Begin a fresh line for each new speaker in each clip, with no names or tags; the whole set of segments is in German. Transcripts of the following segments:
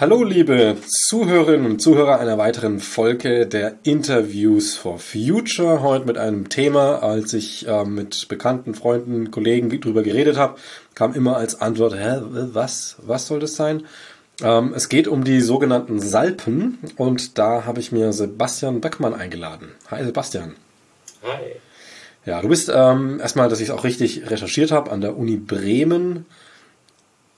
Hallo liebe Zuhörerinnen und Zuhörer einer weiteren Folge der Interviews for Future. Heute mit einem Thema, als ich äh, mit bekannten Freunden, Kollegen drüber geredet habe, kam immer als Antwort, hä, was, was soll das sein? Ähm, es geht um die sogenannten Salpen und da habe ich mir Sebastian Beckmann eingeladen. Hi Sebastian.
Hi.
Ja, du bist ähm, erstmal, dass ich es auch richtig recherchiert habe, an der Uni Bremen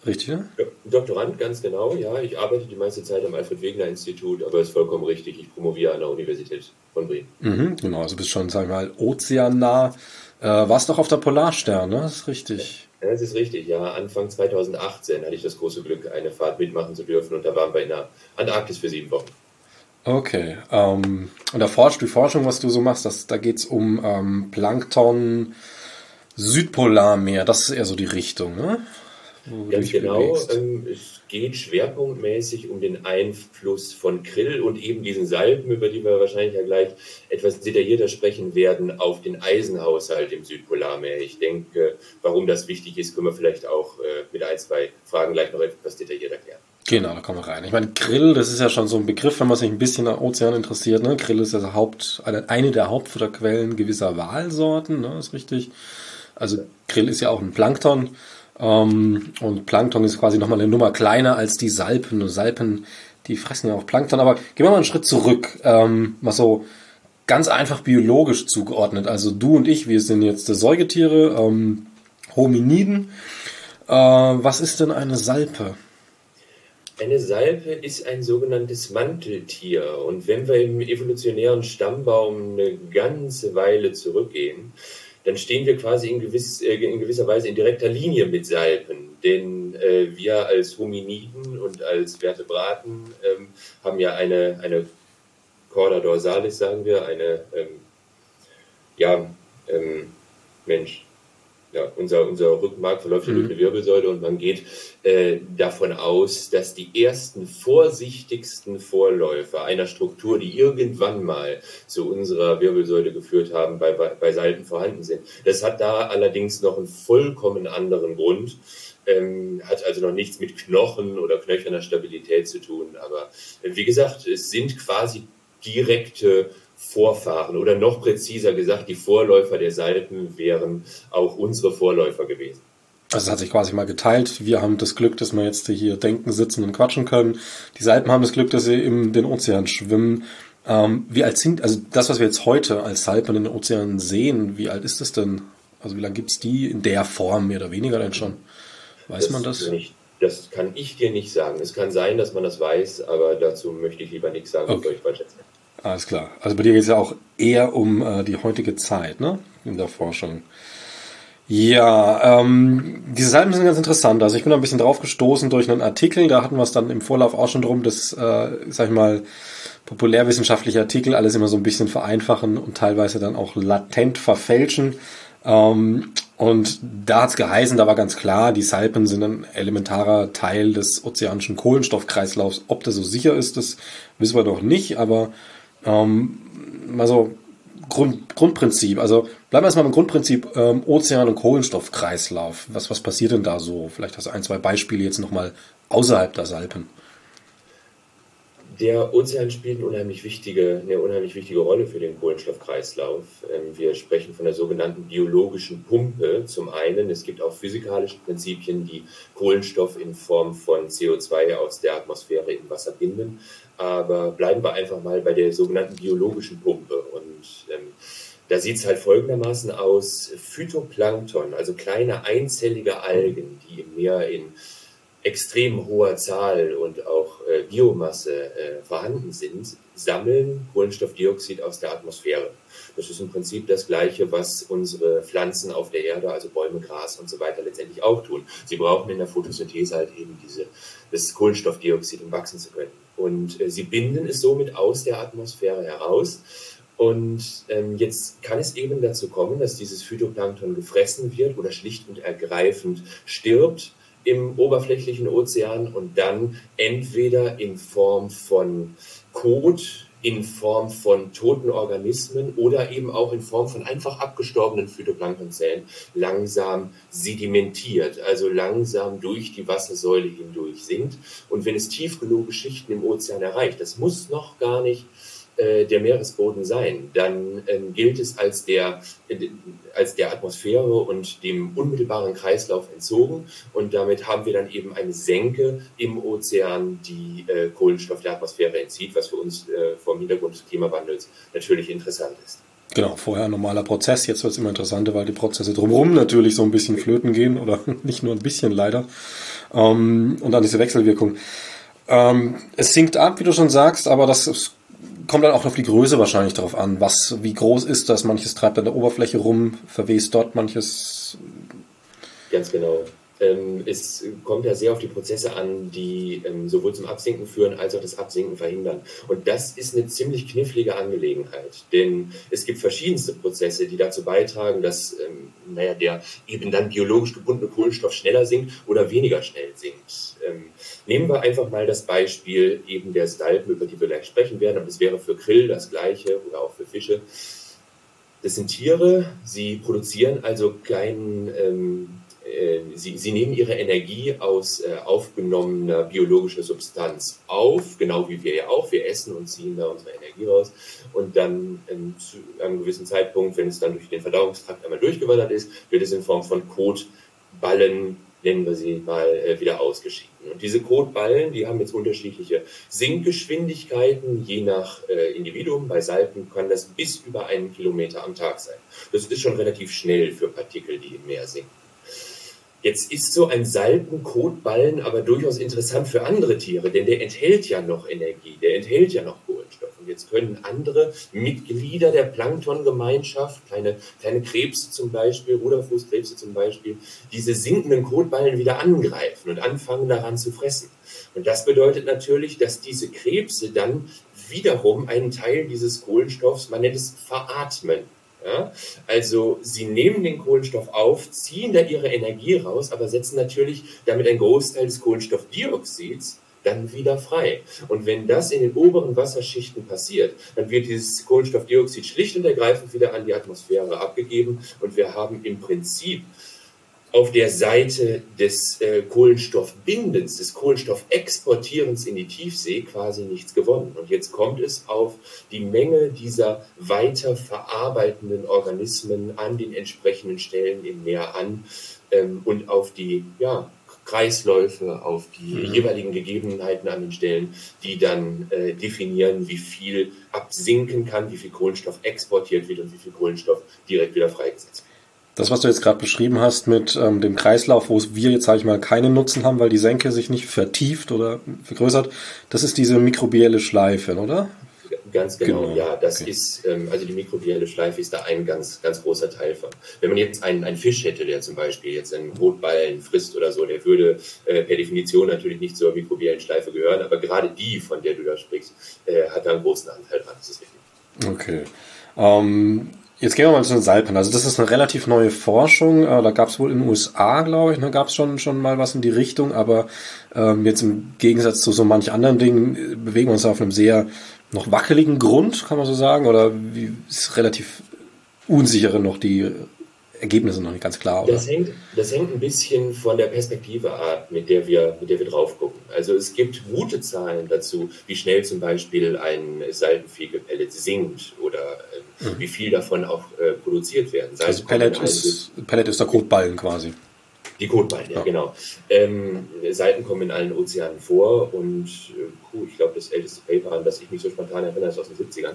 Richtig, ne?
Doktorand, ganz genau, ja. Ich arbeite die meiste Zeit am Alfred-Wegener-Institut, aber es ist vollkommen richtig, ich promoviere an der Universität von Bremen.
Mhm, genau, also bist schon, sagen wir mal, ozeannah. Äh, warst doch auf der Polarstern, ne? Das ist richtig.
Das ist richtig, ja. Anfang 2018 hatte ich das große Glück, eine Fahrt mitmachen zu dürfen und da waren wir in der Antarktis für sieben Wochen.
Okay. Ähm, und da forscht die Forschung, was du so machst, das, da geht es um ähm, Plankton, Südpolarmeer, das ist eher so die Richtung, ne?
Ganz genau. Ähm, es geht schwerpunktmäßig um den Einfluss von Krill und eben diesen Salben, über die wir wahrscheinlich ja gleich etwas detaillierter sprechen werden, auf den Eisenhaushalt im Südpolarmeer. Ich denke, warum das wichtig ist, können wir vielleicht auch äh, mit ein, zwei Fragen gleich noch etwas detaillierter erklären.
Genau, da kommen wir rein. Ich meine, Grill, das ist ja schon so ein Begriff, wenn man sich ein bisschen am Ozean interessiert. Ne? Grill ist ja Haupt, eine der Hauptfutterquellen gewisser Walsorten, ne? ist richtig. Also Grill ist ja auch ein Plankton. Ähm, und Plankton ist quasi nochmal eine Nummer kleiner als die Salpen. Und Salpen, die fressen ja auch Plankton. Aber gehen wir mal einen Schritt zurück. Ähm, mal so ganz einfach biologisch zugeordnet. Also du und ich, wir sind jetzt Säugetiere, ähm, Hominiden. Äh, was ist denn eine Salpe?
Eine Salpe ist ein sogenanntes Manteltier. Und wenn wir im evolutionären Stammbaum eine ganze Weile zurückgehen, dann stehen wir quasi in, gewiss, äh, in gewisser Weise in direkter Linie mit Salpen. Denn äh, wir als Hominiden und als Vertebraten ähm, haben ja eine, eine Corda dorsalis, sagen wir, eine, ähm, ja, ähm, Mensch, ja, unser, unser Rückenmark verläuft mhm. durch eine Wirbelsäule und man geht äh, davon aus, dass die ersten vorsichtigsten Vorläufer einer Struktur, die irgendwann mal zu unserer Wirbelsäule geführt haben, bei, bei, bei Salten vorhanden sind. Das hat da allerdings noch einen vollkommen anderen Grund. Ähm, hat also noch nichts mit Knochen oder knöcherner Stabilität zu tun. Aber äh, wie gesagt, es sind quasi direkte Vorfahren oder noch präziser gesagt, die Vorläufer der Salpen wären auch unsere Vorläufer gewesen.
Also es hat sich quasi mal geteilt. Wir haben das Glück, dass wir jetzt hier denken, sitzen und quatschen können. Die Salpen haben das Glück, dass sie in den Ozean schwimmen. Ähm, wie alt sind, also das, was wir jetzt heute als Salpen in den Ozeanen sehen, wie alt ist das denn? Also wie lange gibt es die in der Form mehr oder weniger denn schon? Weiß das man das?
Nicht, das kann ich dir nicht sagen. Es kann sein, dass man das weiß, aber dazu möchte ich lieber nichts sagen, okay. bevor ich falsch erzähle.
Alles klar. Also bei dir geht es ja auch eher um äh, die heutige Zeit, ne? In der Forschung. Ja, ähm, diese Salben sind ganz interessant. Also ich bin da ein bisschen drauf gestoßen durch einen Artikel, da hatten wir es dann im Vorlauf auch schon drum, dass, äh, sag ich mal, populärwissenschaftliche Artikel alles immer so ein bisschen vereinfachen und teilweise dann auch latent verfälschen. Ähm, und da hat's geheißen, da war ganz klar, die Salpen sind ein elementarer Teil des ozeanischen Kohlenstoffkreislaufs. Ob das so sicher ist, das wissen wir doch nicht, aber ähm, also Grund, Grundprinzip, also bleiben wir erstmal beim Grundprinzip ähm, Ozean- und Kohlenstoffkreislauf. Was, was passiert denn da so? Vielleicht hast du ein, zwei Beispiele jetzt nochmal außerhalb der Salpen.
Der Ozean spielt eine unheimlich wichtige, eine unheimlich wichtige Rolle für den Kohlenstoffkreislauf. Ähm, wir sprechen von der sogenannten biologischen Pumpe zum einen. Es gibt auch physikalische Prinzipien, die Kohlenstoff in Form von CO2 aus der Atmosphäre im Wasser binden. Aber bleiben wir einfach mal bei der sogenannten biologischen Pumpe. Und ähm, da sieht es halt folgendermaßen aus. Phytoplankton, also kleine einzellige Algen, die im Meer in extrem hoher Zahl und auch äh, Biomasse äh, vorhanden sind, sammeln Kohlenstoffdioxid aus der Atmosphäre. Das ist im Prinzip das Gleiche, was unsere Pflanzen auf der Erde, also Bäume, Gras und so weiter letztendlich auch tun. Sie brauchen in der Photosynthese halt eben diese, das Kohlenstoffdioxid, um wachsen zu können. Und äh, sie binden es somit aus der Atmosphäre heraus. Und ähm, jetzt kann es eben dazu kommen, dass dieses Phytoplankton gefressen wird oder schlicht und ergreifend stirbt im oberflächlichen Ozean und dann entweder in Form von Kot, in Form von toten Organismen oder eben auch in Form von einfach abgestorbenen Phytoplanktonzellen langsam sedimentiert, also langsam durch die Wassersäule hindurch sinkt. Und wenn es tief genug Schichten im Ozean erreicht, das muss noch gar nicht äh, der Meeresboden sein, dann ähm, gilt es als der, äh, als der Atmosphäre und dem unmittelbaren Kreislauf entzogen. Und damit haben wir dann eben eine Senke im Ozean, die äh, Kohlenstoff der Atmosphäre entzieht, was für uns äh, vom Hintergrund des Klimawandels natürlich interessant ist.
Genau, vorher ein normaler Prozess, jetzt wird es immer interessanter, weil die Prozesse drumherum natürlich so ein bisschen flöten gehen oder nicht nur ein bisschen leider. Ähm, und dann diese Wechselwirkung. Ähm, es sinkt ab, wie du schon sagst, aber das ist kommt dann auch auf die Größe wahrscheinlich darauf an. Was, wie groß ist das? Manches treibt an der Oberfläche rum, verwest dort, manches.
Ganz genau. Ähm, es kommt ja sehr auf die Prozesse an, die ähm, sowohl zum Absinken führen als auch das Absinken verhindern. Und das ist eine ziemlich knifflige Angelegenheit, denn es gibt verschiedenste Prozesse, die dazu beitragen, dass ähm, naja, der eben dann biologisch gebundene Kohlenstoff schneller sinkt oder weniger schnell sinkt. Ähm, nehmen wir einfach mal das Beispiel eben der Stalpen, über die wir gleich sprechen werden, aber es wäre für Krill das gleiche oder auch für Fische. Das sind Tiere, sie produzieren also keinen ähm, äh, sie, sie nehmen ihre Energie aus äh, aufgenommener biologischer Substanz auf, genau wie wir ja auch. Wir essen und ziehen da unsere Energie raus. Und dann ähm, zu einem gewissen Zeitpunkt, wenn es dann durch den Verdauungstrakt einmal durchgewandert ist, wird es in Form von Kotballen, nennen wir sie mal, äh, wieder ausgeschieden. Und diese Kotballen, die haben jetzt unterschiedliche Sinkgeschwindigkeiten, je nach äh, Individuum. Bei Salpen kann das bis über einen Kilometer am Tag sein. Das ist schon relativ schnell für Partikel, die im Meer sinken. Jetzt ist so ein Salpenkotballen aber durchaus interessant für andere Tiere, denn der enthält ja noch Energie, der enthält ja noch Kohlenstoff. Und jetzt können andere Mitglieder der Planktongemeinschaft, kleine, kleine Krebse zum Beispiel, Ruderfußkrebse zum Beispiel, diese sinkenden Kotballen wieder angreifen und anfangen daran zu fressen. Und das bedeutet natürlich, dass diese Krebse dann wiederum einen Teil dieses Kohlenstoffs, man nennt es veratmen, ja? Also sie nehmen den Kohlenstoff auf, ziehen da ihre Energie raus, aber setzen natürlich damit einen Großteil des Kohlenstoffdioxids dann wieder frei. Und wenn das in den oberen Wasserschichten passiert, dann wird dieses Kohlenstoffdioxid schlicht und ergreifend wieder an die Atmosphäre abgegeben und wir haben im Prinzip auf der Seite des äh, Kohlenstoffbindens, des Kohlenstoffexportierens in die Tiefsee quasi nichts gewonnen. Und jetzt kommt es auf die Menge dieser weiter verarbeitenden Organismen an den entsprechenden Stellen im Meer an ähm, und auf die ja, Kreisläufe, auf die mhm. jeweiligen Gegebenheiten an den Stellen, die dann äh, definieren, wie viel absinken kann, wie viel Kohlenstoff exportiert wird und wie viel Kohlenstoff direkt wieder freigesetzt wird.
Das, was du jetzt gerade beschrieben hast mit ähm, dem Kreislauf, wo wir jetzt, sage ich mal, keinen Nutzen haben, weil die Senke sich nicht vertieft oder vergrößert, das ist diese mikrobielle Schleife, oder?
Ganz genau, genau. ja. Das okay. ist, ähm, also die mikrobielle Schleife ist da ein ganz, ganz großer Teil von. Wenn man jetzt einen, einen Fisch hätte, der zum Beispiel jetzt einen Rotballen frisst oder so, der würde äh, per Definition natürlich nicht zur mikrobiellen Schleife gehören, aber gerade die, von der du da sprichst, äh, hat da einen großen Anteil dran. Das ist richtig.
Okay. Ähm, Jetzt gehen wir mal zu den Salpen. Also das ist eine relativ neue Forschung. Äh, da gab es wohl in den USA, glaube ich, ne, gab es schon, schon mal was in die Richtung. Aber ähm, jetzt im Gegensatz zu so manch anderen Dingen äh, bewegen wir uns auf einem sehr noch wackeligen Grund, kann man so sagen. Oder wie ist relativ unsichere noch die Ergebnisse noch nicht ganz klar,
oder? Das hängt, das hängt ein bisschen von der Perspektive ab, mit der wir, mit der wir drauf gucken. Also es gibt gute Zahlen dazu, wie schnell zum Beispiel ein Salbenfegepellet sinkt oder äh, mhm. wie viel davon auch äh, produziert werden.
also Pellet ist, Pellet ist der Kotballen quasi.
Die Kotballen, ja, ja. genau. Ähm, Seiten kommen in allen Ozeanen vor und äh, puh, ich glaube, das älteste Paper, an das ich mich so spontan erinnere, ist aus den 70ern.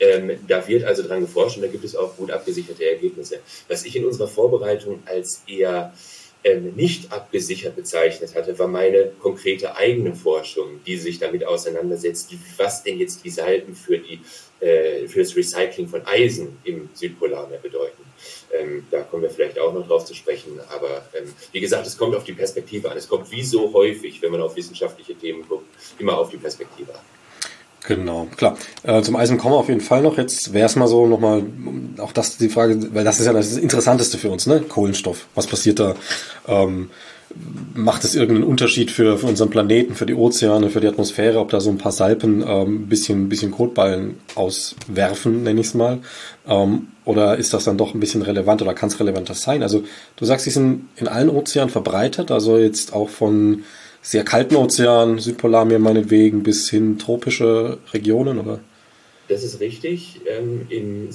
Ähm, da wird also dran geforscht und da gibt es auch gut abgesicherte Ergebnisse. Was ich in unserer Vorbereitung als eher ähm, nicht abgesichert bezeichnet hatte, war meine konkrete eigene Forschung, die sich damit auseinandersetzt, was denn jetzt die Salpen für, die, äh, für das Recycling von Eisen im Südpolarmeer bedeuten. Ähm, da kommen wir vielleicht auch noch drauf zu sprechen. Aber ähm, wie gesagt, es kommt auf die Perspektive an. Es kommt wie so häufig, wenn man auf wissenschaftliche Themen guckt, immer auf die Perspektive an.
Genau, klar. Äh, zum Eisen kommen wir auf jeden Fall noch. Jetzt wäre es mal so nochmal, auch das die Frage, weil das ist ja das Interessanteste für uns, ne? Kohlenstoff. Was passiert da? Ähm, macht es irgendeinen Unterschied für, für unseren Planeten, für die Ozeane, für die Atmosphäre, ob da so ein paar Salpen ähm, bisschen, bisschen Kotballen auswerfen, nenne ich es mal? Ähm, oder ist das dann doch ein bisschen relevant oder kann es relevanter sein? Also du sagst, sie sind in allen Ozeanen verbreitet, also jetzt auch von sehr kalten Ozeanen, Südpolarmeer meinetwegen, bis hin tropische Regionen, oder?
Das ist richtig. Ähm, in,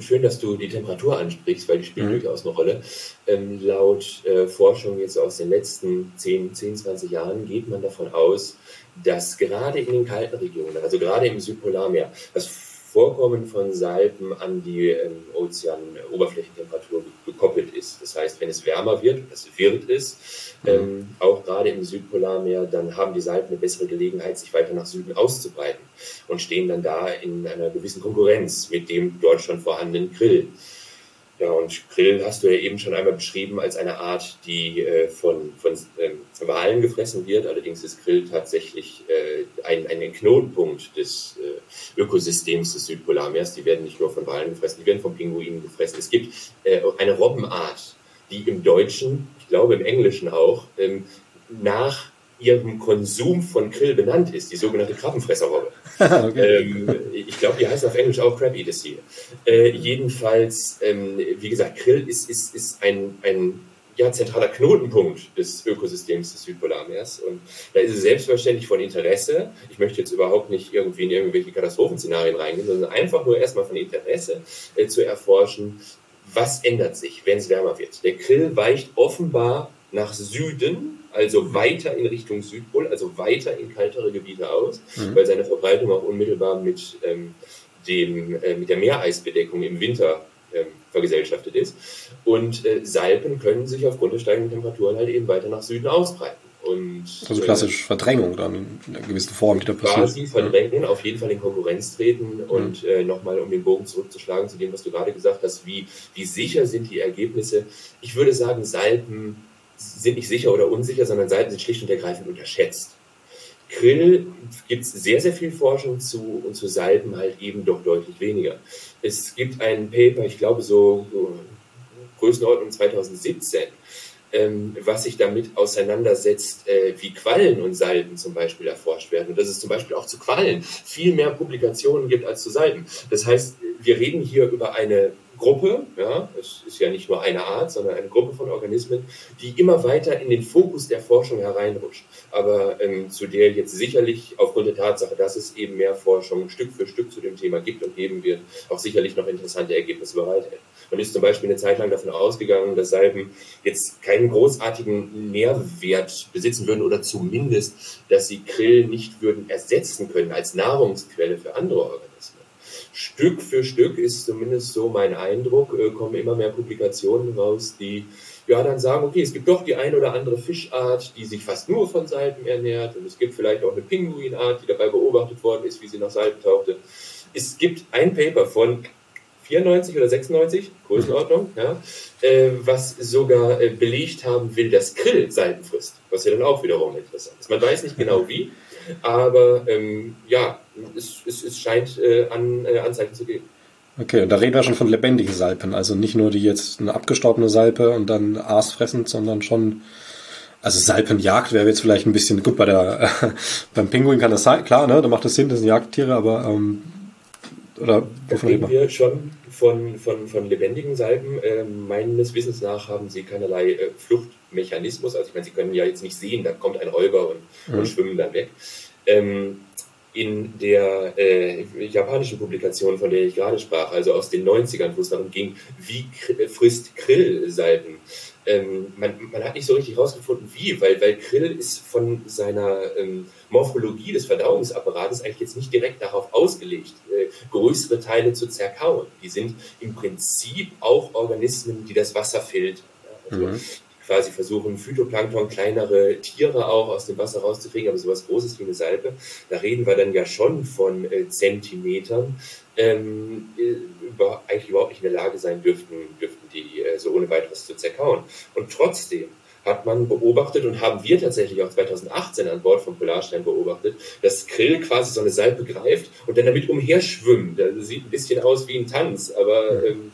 schön, dass du die Temperatur ansprichst, weil die spielt mhm. durchaus eine Rolle. Ähm, laut äh, Forschung jetzt aus den letzten 10, 10, 20 Jahren geht man davon aus, dass gerade in den kalten Regionen, also gerade im Südpolarmeer, das Vorkommen von Salpen an die ähm, Ozeanoberflächentemperatur gekoppelt ist. Das heißt, wenn es wärmer wird, das wird es, mhm. ähm, auch gerade im Südpolarmeer, dann haben die Salpen eine bessere Gelegenheit, sich weiter nach Süden auszubreiten und stehen dann da in einer gewissen Konkurrenz mit dem dort schon vorhandenen Grill. Ja, und Krill hast du ja eben schon einmal beschrieben als eine Art, die äh, von, von ähm, Walen gefressen wird. Allerdings ist Krill tatsächlich äh, ein, ein Knotenpunkt des Ökosystems des Südpolarmeers. Die werden nicht nur von Walen gefressen, die werden von Pinguinen gefressen. Es gibt äh, eine Robbenart, die im Deutschen, ich glaube im Englischen auch, ähm, nach ihrem Konsum von Krill benannt ist, die sogenannte Krabbenfresserrobbe. okay. ähm, ich glaube, die heißt auf Englisch auch Crab Eater Seal. Äh, jedenfalls, ähm, wie gesagt, Krill ist, ist, ist ein, ein ja, zentraler Knotenpunkt des Ökosystems des Südpolarmeers. Und da ist es selbstverständlich von Interesse, ich möchte jetzt überhaupt nicht irgendwie in irgendwelche Katastrophenszenarien reingehen, sondern einfach nur erstmal von Interesse äh, zu erforschen, was ändert sich, wenn es wärmer wird. Der Krill weicht offenbar nach Süden also weiter in Richtung Südpol, also weiter in kaltere Gebiete aus, mhm. weil seine Verbreitung auch unmittelbar mit, ähm, dem, äh, mit der Meereisbedeckung im Winter ähm, vergesellschaftet ist. Und äh, Salpen können sich aufgrund der steigenden Temperaturen halt eben weiter nach Süden ausbreiten. Und,
also klassisch äh, Verdrängung dann in einer gewissen Form,
die da passiert. Quasi verdrängen, ja. auf jeden Fall in Konkurrenz treten mhm. und äh, nochmal, um den Bogen zurückzuschlagen zu dem, was du gerade gesagt hast, wie, wie sicher sind die Ergebnisse. Ich würde sagen, Salpen sind nicht sicher oder unsicher, sondern Seiten sind schlicht und ergreifend unterschätzt. Krill gibt es sehr, sehr viel Forschung zu und zu Salben halt eben doch deutlich weniger. Es gibt ein Paper, ich glaube so, so Größenordnung 2017, ähm, was sich damit auseinandersetzt, äh, wie Quallen und Salben zum Beispiel erforscht werden. Und dass es zum Beispiel auch zu Quallen viel mehr Publikationen gibt als zu Salben. Das heißt, wir reden hier über eine Gruppe, ja, es ist ja nicht nur eine Art, sondern eine Gruppe von Organismen, die immer weiter in den Fokus der Forschung hereinrutscht, aber ähm, zu der jetzt sicherlich aufgrund der Tatsache, dass es eben mehr Forschung Stück für Stück zu dem Thema gibt und geben wird, auch sicherlich noch interessante Ergebnisse bereithält. Man ist zum Beispiel eine Zeit lang davon ausgegangen, dass Salben jetzt keinen großartigen Nährwert besitzen würden oder zumindest, dass sie Krill nicht würden ersetzen können als Nahrungsquelle für andere Organismen. Stück für Stück ist zumindest so mein Eindruck, äh, kommen immer mehr Publikationen raus, die ja dann sagen, okay, es gibt doch die ein oder andere Fischart, die sich fast nur von Salpen ernährt und es gibt vielleicht auch eine Pinguinart, die dabei beobachtet worden ist, wie sie nach Salpen tauchte. Es gibt ein Paper von 94 oder 96, Größenordnung, ja, äh, was sogar äh, belegt haben will, dass Krill Salpen frisst, was ja dann auch wiederum interessant ist. Man weiß nicht genau wie, aber ähm, ja, es, es, es scheint äh, an äh, Anzeichen zu geben.
Okay, und da reden wir schon von lebendigen Salpen, also nicht nur die jetzt eine abgestorbene Salpe und dann Aas fressend, sondern schon, also Salpenjagd wäre jetzt vielleicht ein bisschen, gut, bei der, äh, beim Pinguin kann das sein, klar, ne, da macht das Sinn, das sind Jagdtiere, aber, ähm, oder
wovon reden wir? schon von, von, von lebendigen Salpen. Äh, meines Wissens nach haben sie keinerlei äh, Fluchtmechanismus, also ich meine, sie können ja jetzt nicht sehen, da kommt ein Räuber und, mhm. und schwimmen dann weg. Ähm, in der äh, japanischen Publikation, von der ich gerade sprach, also aus den 90ern, wo es darum ging, wie frisst Krill Salben. Ähm, man, man, hat nicht so richtig herausgefunden, wie, weil, weil Krill ist von seiner ähm, Morphologie des Verdauungsapparates eigentlich jetzt nicht direkt darauf ausgelegt, äh, größere Teile zu zerkauen. Die sind im Prinzip auch Organismen, die das Wasser filtern. Also, mhm quasi versuchen, Phytoplankton, kleinere Tiere auch aus dem Wasser rauszukriegen, aber sowas Großes wie eine Salpe, da reden wir dann ja schon von äh, Zentimetern, ähm, über, eigentlich überhaupt nicht in der Lage sein dürften, dürften die äh, so ohne weiteres zu zerkauen. Und trotzdem hat man beobachtet und haben wir tatsächlich auch 2018 an Bord von Polarstein beobachtet, dass Krill quasi so eine Salpe greift und dann damit umherschwimmt. Das sieht ein bisschen aus wie ein Tanz, aber ähm,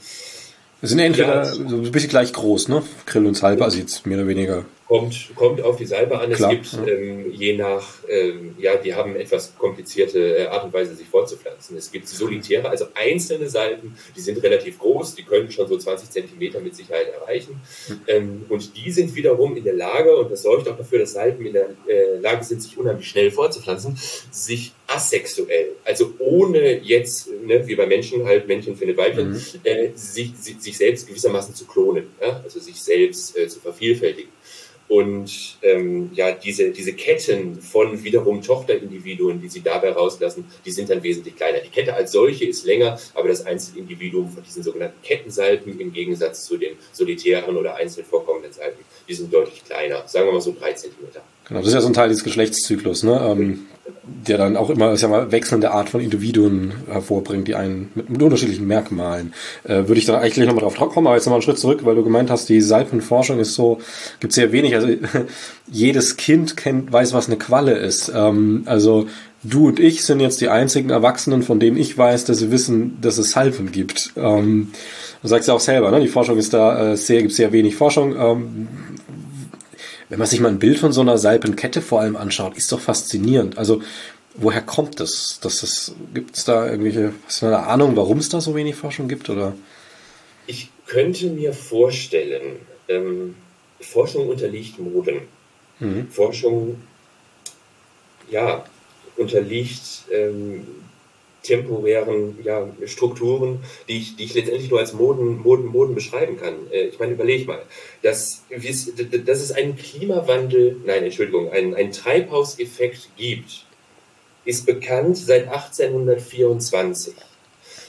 wir sind ja entweder ja, so ein bisschen gleich groß, ne? Grill und Salbe, also jetzt mehr oder weniger
Kommt, kommt auf die Salbe an. Klar, es gibt ja. ähm, je nach, ähm, ja, die haben etwas komplizierte äh, Art und Weise, sich fortzupflanzen. Es gibt solitäre, also einzelne Salben, die sind relativ groß, die können schon so 20 Zentimeter mit Sicherheit erreichen. Mhm. Ähm, und die sind wiederum in der Lage, und das sorgt auch dafür, dass Salben in der äh, Lage sind, sich unheimlich schnell fortzupflanzen, sich asexuell, also ohne jetzt, ne, wie bei Menschen halt Männchen findet Weibchen, mhm. äh, sich, sich, sich selbst gewissermaßen zu klonen, ja? also sich selbst äh, zu vervielfältigen. Und ähm, ja, diese, diese Ketten von wiederum Tochterindividuen, die sie dabei rauslassen, die sind dann wesentlich kleiner. Die Kette als solche ist länger, aber das Einzelindividuum von diesen sogenannten Kettensalpen im Gegensatz zu den solitären oder einzeln vorkommenden Salpen, die sind deutlich kleiner, sagen wir mal so drei Zentimeter.
Genau, das ist ja so ein Teil des Geschlechtszyklus, ne? Ähm, der dann auch immer, ist ja mal wechselnde Art von Individuen hervorbringt, die einen mit, mit unterschiedlichen Merkmalen. Äh, würde ich dann eigentlich gleich nochmal drauf kommen, aber jetzt nochmal einen Schritt zurück, weil du gemeint hast, die Salpenforschung ist so, gibt sehr wenig. Also jedes Kind kennt, weiß, was eine Qualle ist. Ähm, also du und ich sind jetzt die einzigen Erwachsenen, von denen ich weiß, dass sie wissen, dass es Salpen gibt. Ähm, du sagst ja auch selber, ne? die Forschung ist da äh, sehr, gibt sehr wenig Forschung. Ähm, wenn man sich mal ein Bild von so einer Salpenkette vor allem anschaut, ist doch faszinierend. Also woher kommt das? Dass es gibt es da irgendwelche, hast du eine Ahnung, warum es da so wenig Forschung gibt oder?
Ich könnte mir vorstellen, ähm, Forschung unterliegt Moden. Mhm. Forschung, ja, unterliegt ähm, temporären ja, Strukturen, die ich, die ich letztendlich nur als Moden, Moden, Moden beschreiben kann. Äh, ich meine, überlege mal, dass, dass es einen Klimawandel, nein, Entschuldigung, einen, einen Treibhauseffekt gibt, ist bekannt seit 1824.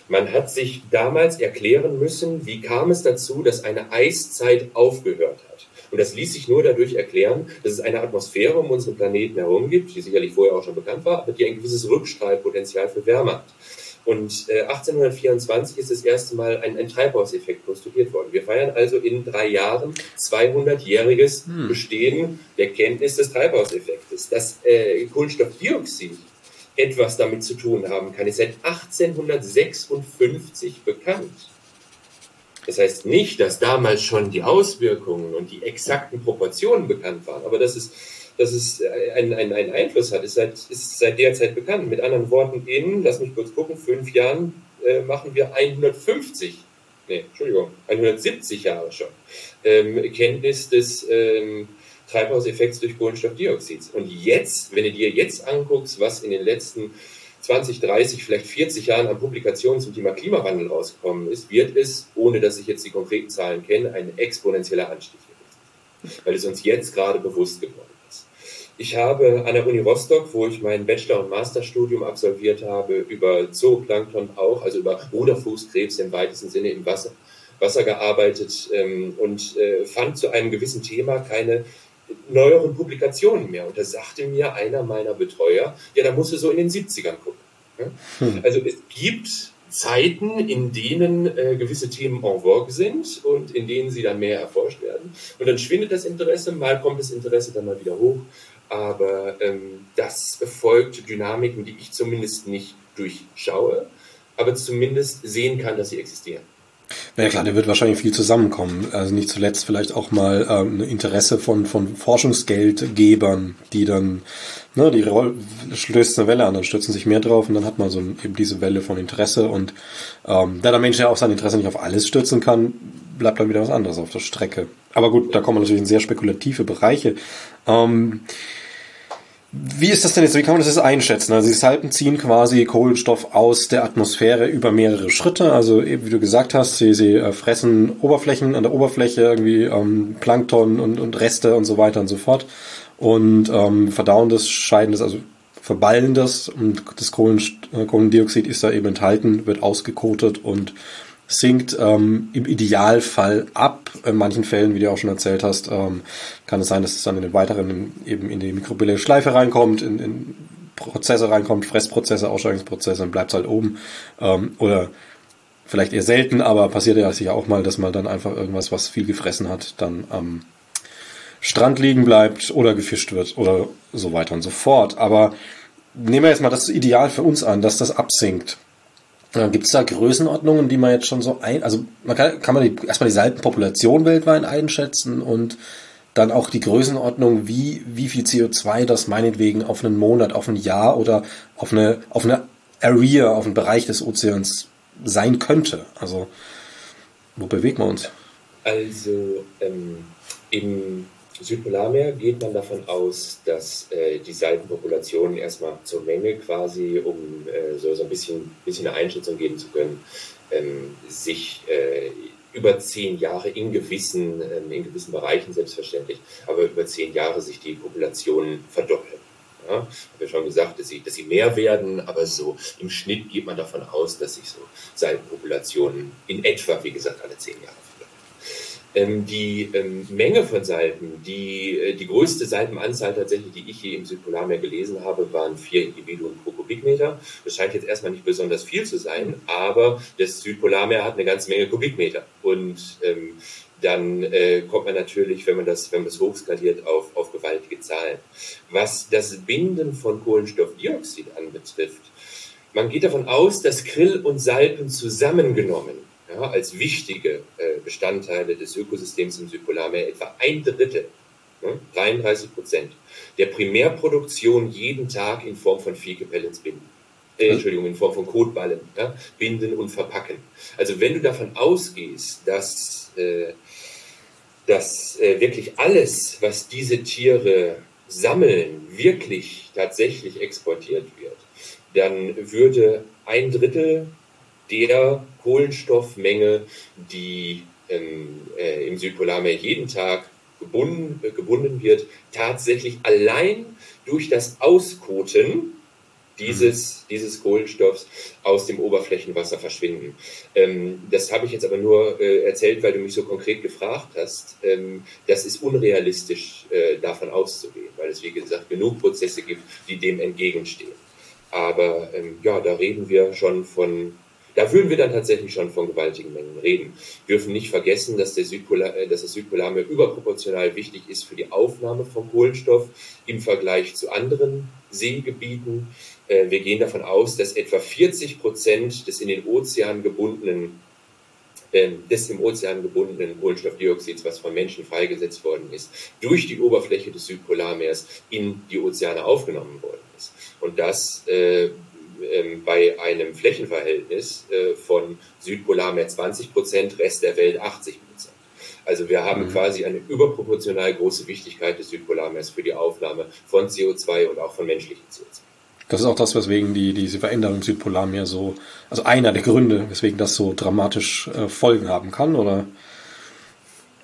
Man hat sich damals erklären müssen, wie kam es dazu, dass eine Eiszeit aufgehört hat. Und das ließ sich nur dadurch erklären, dass es eine Atmosphäre um unseren Planeten herum gibt, die sicherlich vorher auch schon bekannt war, aber die ein gewisses Rückstrahlpotenzial für Wärme hat. Und äh, 1824 ist das erste Mal ein, ein Treibhauseffekt postuliert worden. Wir feiern also in drei Jahren 200-jähriges hm. Bestehen der Kenntnis des Treibhauseffektes. Dass äh, Kohlenstoffdioxid etwas damit zu tun haben kann, ist seit 1856 bekannt. Das heißt nicht, dass damals schon die Auswirkungen und die exakten Proportionen bekannt waren, aber dass es, dass es einen, einen, einen Einfluss hat, ist seit, ist seit der Zeit bekannt. Mit anderen Worten, in, lass mich kurz gucken, fünf Jahren äh, machen wir 150, nee, Entschuldigung, 170 Jahre schon, ähm, Kenntnis des ähm, Treibhauseffekts durch Kohlenstoffdioxid. Und jetzt, wenn du dir jetzt anguckst, was in den letzten 20, 30, vielleicht 40 Jahren an Publikationen zum Thema Klimawandel rausgekommen ist, wird es, ohne dass ich jetzt die konkreten Zahlen kenne, ein exponentieller Anstieg gewesen. Weil es uns jetzt gerade bewusst geworden ist. Ich habe an der Uni Rostock, wo ich mein Bachelor- und Masterstudium absolviert habe, über Zooplankton auch, also über Ruderfußkrebs im weitesten Sinne im Wasser, Wasser gearbeitet ähm, und äh, fand zu einem gewissen Thema keine neueren Publikationen mehr. Und da sagte mir einer meiner Betreuer, ja, da musst du so in den 70ern gucken. Hm. Also es gibt Zeiten, in denen äh, gewisse Themen en vogue sind und in denen sie dann mehr erforscht werden. Und dann schwindet das Interesse, mal kommt das Interesse dann mal wieder hoch. Aber ähm, das folgt Dynamiken, die ich zumindest nicht durchschaue, aber zumindest sehen kann, dass sie existieren.
Ja klar, da wird wahrscheinlich viel zusammenkommen. Also nicht zuletzt vielleicht auch mal ähm, Interesse von, von Forschungsgeldgebern, die dann, ne, die stößt eine Welle an, dann stürzen sich mehr drauf und dann hat man so eben diese Welle von Interesse und ähm, da der Mensch ja auch sein Interesse nicht auf alles stürzen kann, bleibt dann wieder was anderes auf der Strecke. Aber gut, da kommen wir natürlich in sehr spekulative Bereiche. Ähm, wie ist das denn jetzt? Wie kann man das jetzt einschätzen? Also die Salpen ziehen quasi Kohlenstoff aus der Atmosphäre über mehrere Schritte. Also eben wie du gesagt hast, sie, sie äh, fressen Oberflächen an der Oberfläche irgendwie ähm, Plankton und, und Reste und so weiter und so fort und ähm, verdauen das, scheiden das, also verballen das und das Kohlen, äh, Kohlendioxid ist da eben enthalten, wird ausgekotet und sinkt ähm, im Idealfall ab. In manchen Fällen, wie du auch schon erzählt hast, ähm, kann es sein, dass es dann in den weiteren eben in die mikrobielle Schleife reinkommt, in, in Prozesse reinkommt, Fressprozesse, Ausscheidungsprozesse und bleibt halt oben. Ähm, oder vielleicht eher selten, aber passiert ja sicher auch mal, dass man dann einfach irgendwas, was viel gefressen hat, dann am Strand liegen bleibt oder gefischt wird oder so weiter und so fort. Aber nehmen wir jetzt mal das Ideal für uns an, dass das absinkt. Gibt es da Größenordnungen, die man jetzt schon so ein, also man kann, kann man die, erstmal die Salpenpopulation weltweit einschätzen und dann auch die Größenordnung, wie, wie viel CO2 das meinetwegen auf einen Monat, auf ein Jahr oder auf eine, auf eine Area, auf einen Bereich des Ozeans sein könnte? Also, wo bewegen wir uns?
Also, ähm, im Südpolarmeer geht man davon aus, dass äh, die Salpenpopulationen erstmal zur Menge quasi, um äh, so, so ein bisschen, bisschen eine Einschätzung geben zu können, ähm, sich äh, über zehn Jahre in gewissen, ähm, in gewissen Bereichen selbstverständlich, aber über zehn Jahre sich die Populationen verdoppeln. Ja, habe ja schon gesagt, dass sie, dass sie mehr werden, aber so im Schnitt geht man davon aus, dass sich so Salpenpopulationen in etwa, wie gesagt, alle zehn Jahre die ähm, Menge von Salben, die, äh, die größte Salbenanzahl tatsächlich, die ich hier im Südpolarmeer gelesen habe, waren vier Individuen pro Kubikmeter. Das scheint jetzt erstmal nicht besonders viel zu sein, aber das Südpolarmeer hat eine ganze Menge Kubikmeter. Und ähm, dann äh, kommt man natürlich, wenn man das, wenn man das hochskaliert, auf, auf gewaltige Zahlen. Was das Binden von Kohlenstoffdioxid anbetrifft, man geht davon aus, dass Krill und Salpen zusammengenommen ja, als wichtige äh, Bestandteile des Ökosystems im Südpolarmeer etwa ein Drittel, ne, 33 Prozent, der Primärproduktion jeden Tag in Form von Viehgepellets binden. Äh, Entschuldigung, in Form von Kotballen, ja, binden und verpacken. Also wenn du davon ausgehst, dass, äh, dass äh, wirklich alles, was diese Tiere sammeln, wirklich tatsächlich exportiert wird, dann würde ein Drittel der Kohlenstoffmenge, die ähm, äh, im Südpolarmeer jeden Tag gebunden, äh, gebunden wird, tatsächlich allein durch das Auskoten dieses, mhm. dieses Kohlenstoffs aus dem Oberflächenwasser verschwinden. Ähm, das habe ich jetzt aber nur äh, erzählt, weil du mich so konkret gefragt hast. Ähm, das ist unrealistisch, äh, davon auszugehen, weil es, wie gesagt, genug Prozesse gibt, die dem entgegenstehen. Aber ähm, ja, da reden wir schon von da würden wir dann tatsächlich schon von gewaltigen Mengen reden. Wir dürfen nicht vergessen, dass, der Südpolar, äh, dass das Südpolarmeer überproportional wichtig ist für die Aufnahme von Kohlenstoff im Vergleich zu anderen Seegebieten. Äh, wir gehen davon aus, dass etwa 40 Prozent des in den Ozean gebundenen ähm, des im Ozean gebundenen Kohlenstoffdioxids, was von Menschen freigesetzt worden ist, durch die Oberfläche des Südpolarmeers in die Ozeane aufgenommen worden ist. Und das äh, ähm, bei einem Flächenverhältnis äh, von Südpolarmeer 20 Prozent, Rest der Welt 80 Prozent. Also wir haben mhm. quasi eine überproportional große Wichtigkeit des Südpolarmeers für die Aufnahme von CO2 und auch von menschlichem CO2.
Das ist auch das, weswegen die, diese Veränderung im Südpolarmeer so, also einer der Gründe, weswegen das so dramatisch äh, Folgen haben kann, oder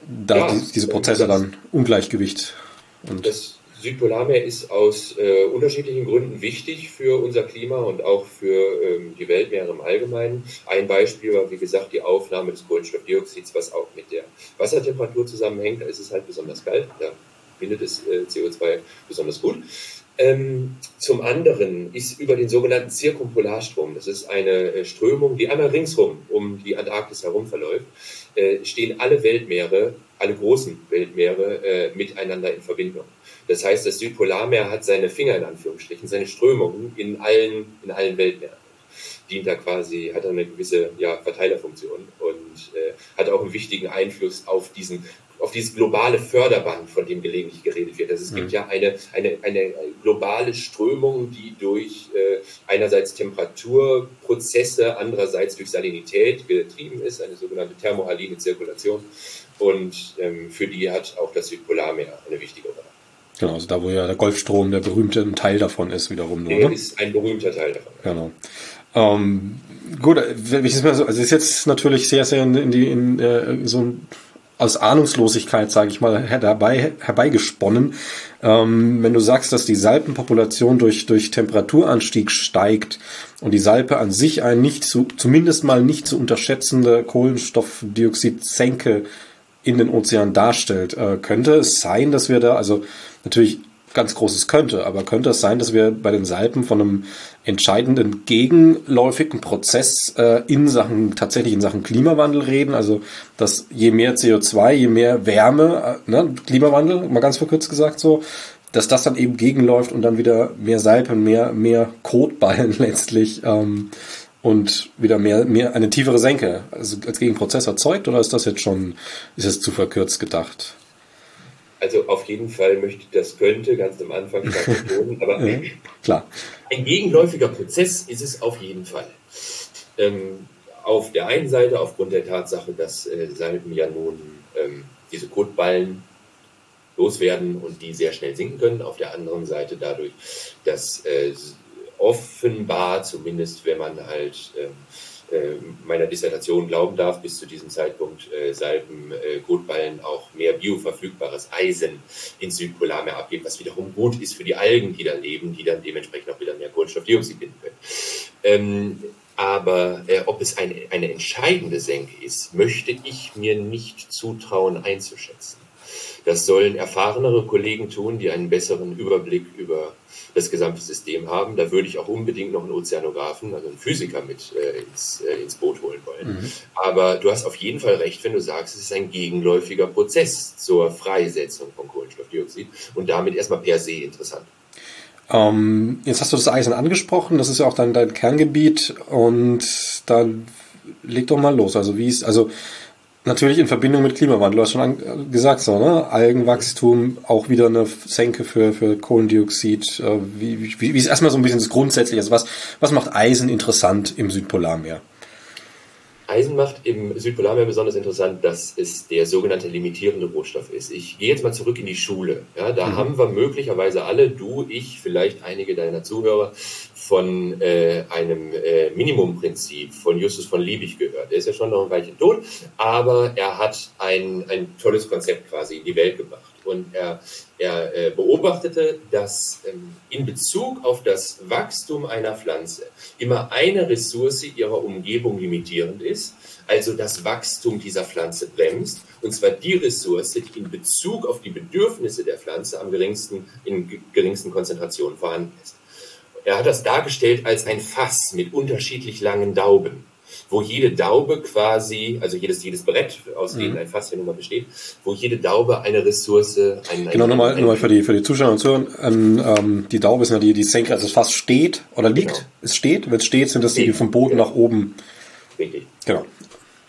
da ja, die, diese Prozesse dann Ungleichgewicht
und. Das, Südpolarmeer ist aus äh, unterschiedlichen Gründen wichtig für unser Klima und auch für ähm, die Weltmeere im Allgemeinen. Ein Beispiel war, wie gesagt, die Aufnahme des Kohlenstoffdioxids, was auch mit der Wassertemperatur zusammenhängt. Da ist es halt besonders kalt, da bindet es äh, CO2 besonders gut. Ähm, zum anderen ist über den sogenannten Zirkumpolarstrom, das ist eine äh, Strömung, die einmal ringsrum um die Antarktis herum verläuft, äh, stehen alle Weltmeere, alle großen Weltmeere äh, miteinander in Verbindung. Das heißt, das Südpolarmeer hat seine Finger in Anführungsstrichen, seine Strömungen in allen, in allen Weltmeeren. Dient da quasi, hat eine gewisse ja, Verteilerfunktion und äh, hat auch einen wichtigen Einfluss auf diesen auf dieses globale Förderband, von dem gelegentlich geredet wird. Also es gibt mhm. ja eine, eine, eine globale Strömung, die durch äh, einerseits Temperaturprozesse, andererseits durch Salinität getrieben ist, eine sogenannte thermohaline Zirkulation. Und ähm, für die hat auch das Südpolarmeer eine wichtige Rolle.
Genau, also da wo ja der Golfstrom der berühmte Teil davon ist, wiederum
nur. Der ne? ist ein berühmter Teil davon.
Genau. Ähm, gut, wenn ich das mal so, also ist jetzt natürlich sehr, sehr in die in, äh, so ein aus Ahnungslosigkeit, sage ich mal, herbei, herbeigesponnen. Ähm, wenn du sagst, dass die Salpenpopulation durch, durch Temperaturanstieg steigt und die Salpe an sich ein nicht zu, zumindest mal nicht zu unterschätzende Kohlenstoffdioxid-Senke in den Ozean darstellt, äh, könnte es sein, dass wir da, also natürlich ganz großes könnte, aber könnte es sein, dass wir bei den Salpen von einem entscheidenden gegenläufigen Prozess äh, in Sachen, tatsächlich in Sachen Klimawandel reden? Also, dass je mehr CO2, je mehr Wärme, äh, ne, Klimawandel, mal ganz verkürzt gesagt so, dass das dann eben gegenläuft und dann wieder mehr Salpen, mehr, mehr Kotballen letztlich ähm, und wieder mehr, mehr eine tiefere Senke also als Gegenprozess erzeugt oder ist das jetzt schon, ist es zu verkürzt gedacht?
Also auf jeden Fall möchte ich das könnte, ganz am Anfang betonen, aber ja, klar. ein gegenläufiger Prozess ist es auf jeden Fall. Ähm, auf der einen Seite aufgrund der Tatsache, dass äh, Salben ja nun ähm, diese Kotballen loswerden und die sehr schnell sinken können. Auf der anderen Seite dadurch, dass äh, offenbar, zumindest wenn man halt ähm, äh, meiner Dissertation glauben darf, bis zu diesem Zeitpunkt äh, Salben, äh, Kotballen auch mehr bioverfügbares Eisen ins Südpolarmeer abgeben, was wiederum gut ist für die Algen, die da leben, die dann dementsprechend auch wieder mehr Kohlenstoffdioxid binden können. Ähm, aber äh, ob es eine, eine entscheidende Senke ist, möchte ich mir nicht zutrauen einzuschätzen. Das sollen erfahrenere Kollegen tun, die einen besseren Überblick über das gesamte System haben. Da würde ich auch unbedingt noch einen Ozeanographen, also einen Physiker mit äh, ins, äh, ins Boot holen wollen. Mhm. Aber du hast auf jeden Fall recht, wenn du sagst, es ist ein gegenläufiger Prozess zur Freisetzung von Kohlenstoffdioxid und damit erstmal per se interessant.
Ähm, jetzt hast du das Eisen angesprochen, das ist ja auch dein, dein Kerngebiet und da leg doch mal los. Also wie ist, also natürlich in Verbindung mit Klimawandel, du hast schon an, gesagt so, ne? Algenwachstum, auch wieder eine Senke für, für Kohlendioxid. Äh, wie, wie, wie ist erstmal so ein bisschen das Grundsätzliche? Also was, was macht Eisen interessant im Südpolarmeer?
Eisen macht im Südpolarmeer besonders interessant, dass es der sogenannte limitierende Rohstoff ist. Ich gehe jetzt mal zurück in die Schule. Ja, da mhm. haben wir möglicherweise alle, du, ich, vielleicht einige deiner Zuhörer, von äh, einem äh, Minimumprinzip von Justus von Liebig gehört. Er ist ja schon noch ein Weilchen tot, aber er hat ein, ein tolles Konzept quasi in die Welt gebracht. Und er, er äh, beobachtete, dass ähm, in Bezug auf das Wachstum einer Pflanze immer eine Ressource ihrer Umgebung limitierend ist, also das Wachstum dieser Pflanze bremst, und zwar die Ressource, die in Bezug auf die Bedürfnisse der Pflanze am geringsten, in geringsten Konzentrationen vorhanden ist. Er hat das dargestellt als ein Fass mit unterschiedlich langen Dauben wo jede Daube quasi, also jedes, jedes Brett, aus dem mhm. ein Fass ja nun mal besteht, wo jede Daube eine Ressource,
ein, Genau, nochmal, nochmal für die, für die Zuschauer und Zuhörer, ähm, ähm, die Daube ist ja die, die Senke, also das Fass steht oder liegt, genau. es steht, wenn es steht, sind das die, die vom Boden genau. nach oben.
Richtig. Genau.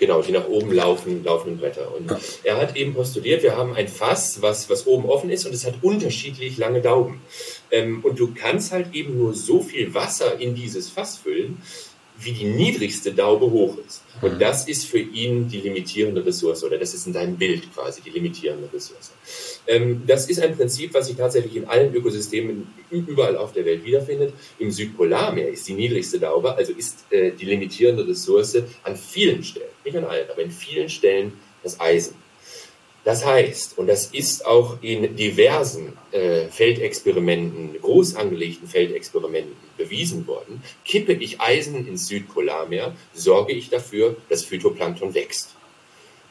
Genau, die nach oben laufen, laufenden Bretter. Und ja. er hat eben postuliert, wir haben ein Fass, was, was oben offen ist und es hat unterschiedlich lange Dauben. Ähm, und du kannst halt eben nur so viel Wasser in dieses Fass füllen, wie die niedrigste Daube hoch ist. Und mhm. das ist für ihn die limitierende Ressource oder das ist in seinem Bild quasi die limitierende Ressource. Ähm, das ist ein Prinzip, was sich tatsächlich in allen Ökosystemen überall auf der Welt wiederfindet. Im Südpolarmeer ist die niedrigste Daube, also ist äh, die limitierende Ressource an vielen Stellen, nicht an allen, aber in vielen Stellen das Eisen. Das heißt, und das ist auch in diversen äh, Feldexperimenten, groß angelegten Feldexperimenten bewiesen worden, kippe ich Eisen ins Südpolarmeer, sorge ich dafür, dass Phytoplankton wächst.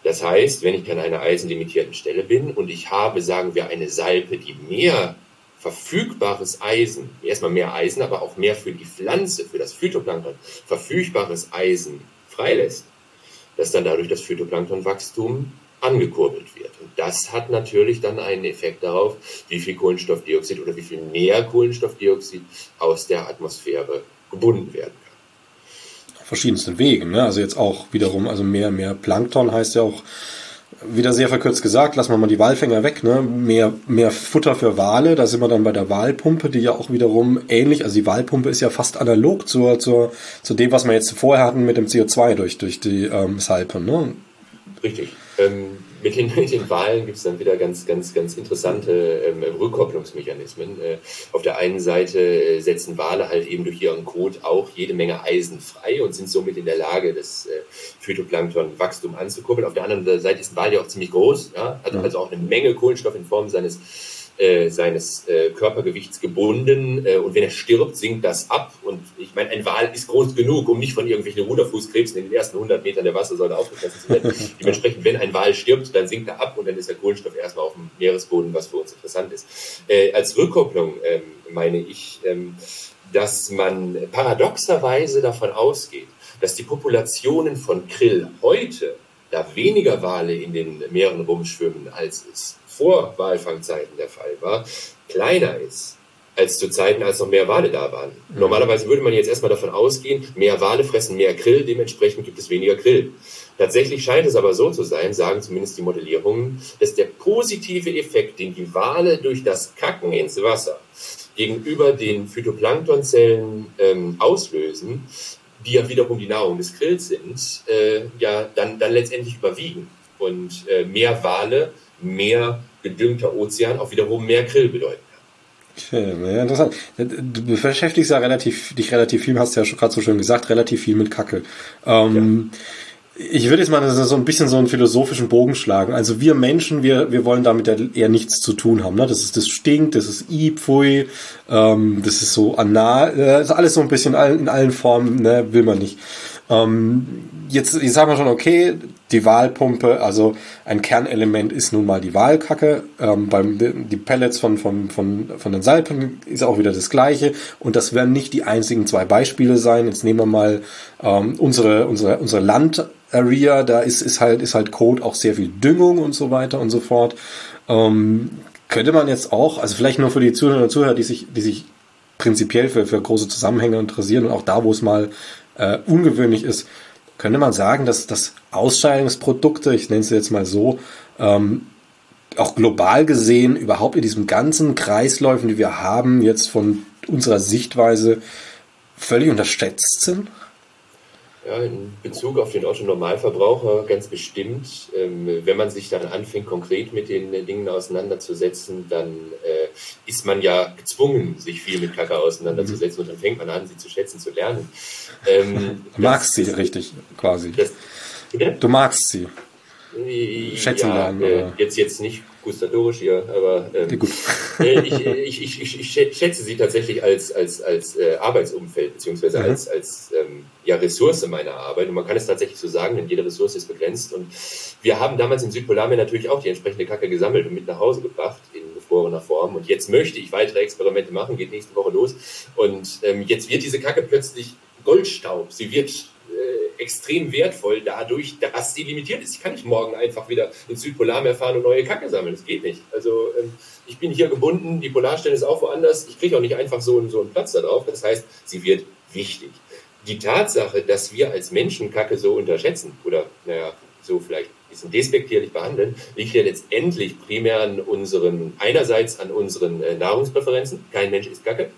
Das heißt, wenn ich an einer eisenlimitierten Stelle bin und ich habe, sagen wir, eine Salpe, die mehr verfügbares Eisen, erstmal mehr Eisen, aber auch mehr für die Pflanze, für das Phytoplankton, verfügbares Eisen freilässt, dass dann dadurch das Phytoplanktonwachstum angekurbelt wird. Und das hat natürlich dann einen Effekt darauf, wie viel Kohlenstoffdioxid oder wie viel mehr Kohlenstoffdioxid aus der Atmosphäre gebunden werden kann.
Auf verschiedensten Wegen, ne? Also jetzt auch wiederum, also mehr, mehr Plankton heißt ja auch, wieder sehr verkürzt gesagt, lassen wir mal die Walfänger weg, ne? Mehr, mehr Futter für Wale, da sind wir dann bei der Walpumpe, die ja auch wiederum ähnlich, also die Walpumpe ist ja fast analog zur, zur, zu dem, was wir jetzt vorher hatten mit dem CO2 durch, durch die ähm, Salpen, ne?
Richtig. Ähm, mit, den, mit den Wahlen gibt es dann wieder ganz, ganz, ganz interessante ähm, Rückkopplungsmechanismen. Äh, auf der einen Seite äh, setzen Wale halt eben durch ihren Kot auch jede Menge Eisen frei und sind somit in der Lage, das äh, Phytoplankton-Wachstum anzukurbeln. Auf der anderen Seite ist ein Wal ja auch ziemlich groß, ja? hat also auch eine Menge Kohlenstoff in Form seines äh, seines äh, Körpergewichts gebunden äh, und wenn er stirbt, sinkt das ab. Und ich meine, ein Wal ist groß genug, um nicht von irgendwelchen Ruderfußkrebsen in den ersten 100 Metern der Wassersäule aufgefressen zu werden. Dementsprechend, wenn ein Wal stirbt, dann sinkt er ab und dann ist der Kohlenstoff erstmal auf dem Meeresboden, was für uns interessant ist. Äh, als Rückkopplung ähm, meine ich, ähm, dass man paradoxerweise davon ausgeht, dass die Populationen von Krill heute, da weniger Wale in den Meeren rumschwimmen, als es vor Walfangzeiten der Fall war, kleiner ist als zu Zeiten, als noch mehr Wale da waren. Mhm. Normalerweise würde man jetzt erstmal davon ausgehen, mehr Wale fressen mehr Krill, dementsprechend gibt es weniger Krill. Tatsächlich scheint es aber so zu sein, sagen zumindest die Modellierungen, dass der positive Effekt, den die Wale durch das Kacken ins Wasser gegenüber den Phytoplanktonzellen ähm, auslösen, die ja wiederum die Nahrung des Krills sind, äh, ja dann, dann letztendlich überwiegen. Und äh, mehr Wale, mehr gedüngter Ozean auch wiederum mehr Krill bedeuten.
Okay, ja, interessant. Du beschäftigst ja relativ, dich relativ viel, hast ja schon gerade so schön gesagt, relativ viel mit Kacke. Ähm, ja ich würde jetzt mal so ein bisschen so einen philosophischen Bogen schlagen. Also wir Menschen, wir, wir wollen damit ja eher nichts zu tun haben. Ne? Das ist das stinkt, das ist i, pfui, ähm, das ist so anal, äh, ist alles so ein bisschen in allen Formen, ne? will man nicht. Ähm, jetzt, ich sag mal schon, okay, die Wahlpumpe, also ein Kernelement ist nun mal die Wahlkacke. Ähm, beim, die Pellets von, von, von, von den Salpen ist auch wieder das Gleiche. Und das werden nicht die einzigen zwei Beispiele sein. Jetzt nehmen wir mal ähm, unsere, unsere, unsere Land-Area, da ist, ist halt, ist halt Code auch sehr viel Düngung und so weiter und so fort. Ähm, könnte man jetzt auch, also vielleicht nur für die Zuhörer und Zuhörer, die sich, die sich prinzipiell für, für große Zusammenhänge interessieren und auch da, wo es mal äh, ungewöhnlich ist, könnte man sagen, dass, dass Ausscheidungsprodukte, ich nenne es jetzt mal so, ähm, auch global gesehen überhaupt in diesem ganzen Kreisläufen, die wir haben, jetzt von unserer Sichtweise völlig unterschätzt sind?
Ja, in Bezug auf den Otto-Normalverbraucher ganz bestimmt. Ähm, wenn man sich dann anfängt, konkret mit den Dingen auseinanderzusetzen, dann äh, ist man ja gezwungen, sich viel mit Kacke auseinanderzusetzen und dann fängt man an, sie zu schätzen, zu lernen.
Ähm, du magst sie richtig, quasi. Das, du magst sie.
Schätzen ja, lernen. Äh, jetzt, jetzt nicht gustatorisch hier, aber ähm, äh, ich, ich, ich, ich, schätze sie tatsächlich als, als, als äh, Arbeitsumfeld, beziehungsweise mhm. als, als ähm, ja, Ressource meiner Arbeit. Und man kann es tatsächlich so sagen, denn jede Ressource ist begrenzt. Und wir haben damals im Südpolarmeer natürlich auch die entsprechende Kacke gesammelt und mit nach Hause gebracht in gefrorener Form. Und jetzt möchte ich weitere Experimente machen, geht nächste Woche los. Und ähm, jetzt wird diese Kacke plötzlich Goldstaub. Sie wird extrem wertvoll dadurch, dass sie limitiert ist. Ich kann nicht morgen einfach wieder ins Südpolarmeer fahren und neue Kacke sammeln. Das geht nicht. Also ähm, ich bin hier gebunden, die Polarstelle ist auch woanders. Ich kriege auch nicht einfach so, so einen Platz da drauf. Das heißt, sie wird wichtig. Die Tatsache, dass wir als Menschen Kacke so unterschätzen oder, naja, so vielleicht ein bisschen despektierlich behandeln, liegt ja letztendlich primär an unseren, einerseits an unseren äh, Nahrungspräferenzen. Kein Mensch isst Kacke,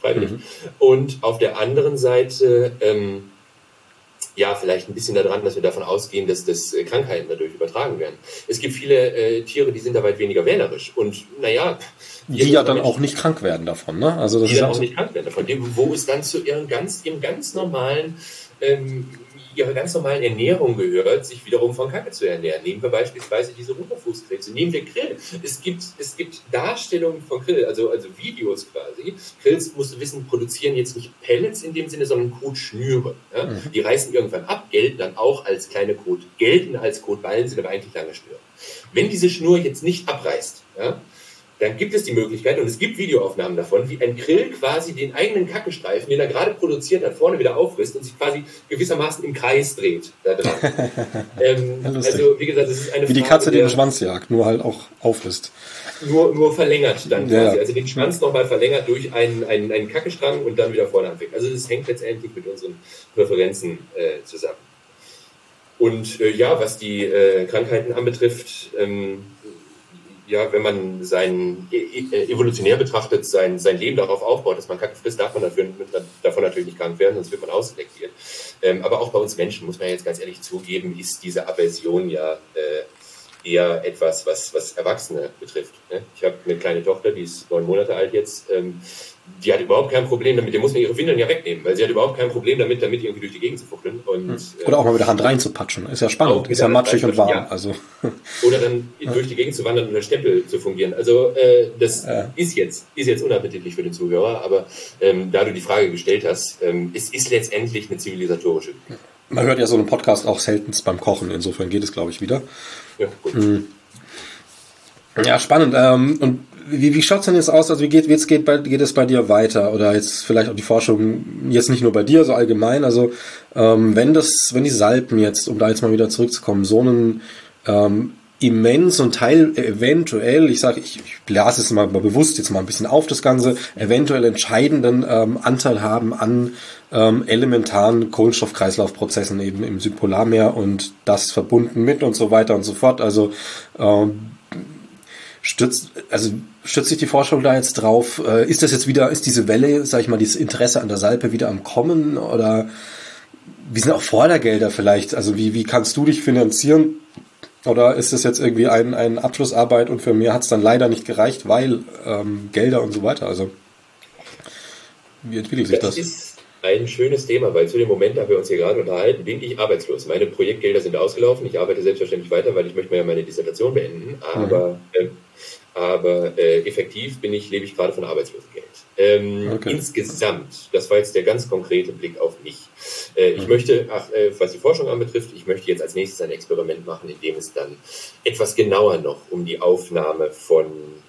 freiwillig. Mhm. Und auf der anderen Seite, ähm, ja, vielleicht ein bisschen daran, dass wir davon ausgehen, dass das äh, Krankheiten dadurch übertragen werden. Es gibt viele äh, Tiere, die sind da weit weniger wählerisch. Und naja.
Die ja dann auch nicht krank werden davon, ne?
Also das die ist dann auch nicht krank werden davon. Wo es dann zu ihren ganz, ihrem ganz normalen ähm, ihrer ganz normalen Ernährung gehört, sich wiederum von Kacke zu ernähren. Nehmen wir beispielsweise diese Ruderfußkrebse. Nehmen wir Grill. Es gibt, es gibt Darstellungen von Grill, also, also Videos quasi. Grills, musst du wissen, produzieren jetzt nicht Pellets in dem Sinne, sondern Kotschnüre. Ja? Mhm. Die reißen irgendwann ab, gelten dann auch als kleine Kot, gelten als Kotballen, sind aber eigentlich lange Schnüre. Wenn diese Schnur jetzt nicht abreißt, ja, dann gibt es die Möglichkeit, und es gibt Videoaufnahmen davon, wie ein Grill quasi den eigenen Kackestreifen, den er gerade produziert hat, vorne wieder auffrisst und sich quasi gewissermaßen im Kreis dreht da dran.
ähm, also, wie gesagt, das ist eine Wie die Katze den Schwanz jagt, nur halt auch auffrisst.
Nur, nur verlängert dann quasi. Ja. Also den Schwanz nochmal verlängert durch einen, einen, einen Kackestrang und dann wieder vorne anfängt. Also das hängt letztendlich mit unseren Präferenzen äh, zusammen. Und äh, ja, was die äh, Krankheiten anbetrifft, ähm, ja, wenn man sein e, äh, evolutionär betrachtet, sein, sein Leben darauf aufbaut, dass man Kacke frisst, darf man dafür, davon natürlich nicht krank werden, sonst wird man ausselektiert. Ähm, aber auch bei uns Menschen, muss man jetzt ganz ehrlich zugeben, ist diese Aversion ja äh, eher etwas, was, was Erwachsene betrifft. Ne? Ich habe eine kleine Tochter, die ist neun Monate alt jetzt. Ähm, die hat überhaupt kein Problem damit, die muss man ihre Windeln ja wegnehmen, weil sie hat überhaupt kein Problem damit, damit irgendwie durch die Gegend zu fuchteln. Und, hm.
Oder auch mal mit der Hand reinzupatschen. Ist ja spannend, ist ja matschig und warm. Ja. Also.
Oder dann ja. durch die Gegend zu wandern und als Stempel zu fungieren. Also äh, das ja. ist jetzt ist jetzt unappetitlich für den Zuhörer, aber ähm, da du die Frage gestellt hast, ähm, es ist letztendlich eine zivilisatorische.
Man hört ja so einen Podcast auch seltenst beim Kochen, insofern geht es, glaube ich, wieder. Ja. Mhm. Ja, spannend. Ähm, und wie, wie schaut's denn jetzt aus? Also wie geht, jetzt geht, bei, geht es bei dir weiter? Oder jetzt vielleicht auch die Forschung, jetzt nicht nur bei dir, so allgemein. Also ähm, wenn das, wenn die Salpen jetzt, um da jetzt mal wieder zurückzukommen, so einen ähm, immens und Teil eventuell, ich sage, ich, ich blase es mal bewusst jetzt mal ein bisschen auf das Ganze, eventuell entscheidenden ähm, Anteil haben an ähm, elementaren Kohlenstoffkreislaufprozessen eben im Südpolarmeer und das verbunden mit und so weiter und so fort. Also ähm, Stützt, also stützt sich die Forschung da jetzt drauf? Äh, ist das jetzt wieder, ist diese Welle, sag ich mal, dieses Interesse an der Salpe wieder am Kommen oder wie sind auch Fördergelder vielleicht? Also wie, wie kannst du dich finanzieren? Oder ist das jetzt irgendwie ein, eine Abschlussarbeit und für mehr hat es dann leider nicht gereicht, weil ähm, Gelder und so weiter? Also
wie entwickelt sich das? Das ist ein schönes Thema, weil zu dem Moment, da wir uns hier gerade unterhalten, bin ich arbeitslos. Meine Projektgelder sind ausgelaufen. Ich arbeite selbstverständlich weiter, weil ich möchte mir ja meine Dissertation beenden. Aber mhm. Aber äh, effektiv bin ich, lebe ich gerade von Arbeitslosengeld. Ähm, okay. Insgesamt, das war jetzt der ganz konkrete Blick auf mich. Äh, ich mhm. möchte, ach, äh, was die Forschung anbetrifft, ich möchte jetzt als nächstes ein Experiment machen, in dem es dann etwas genauer noch um die Aufnahme von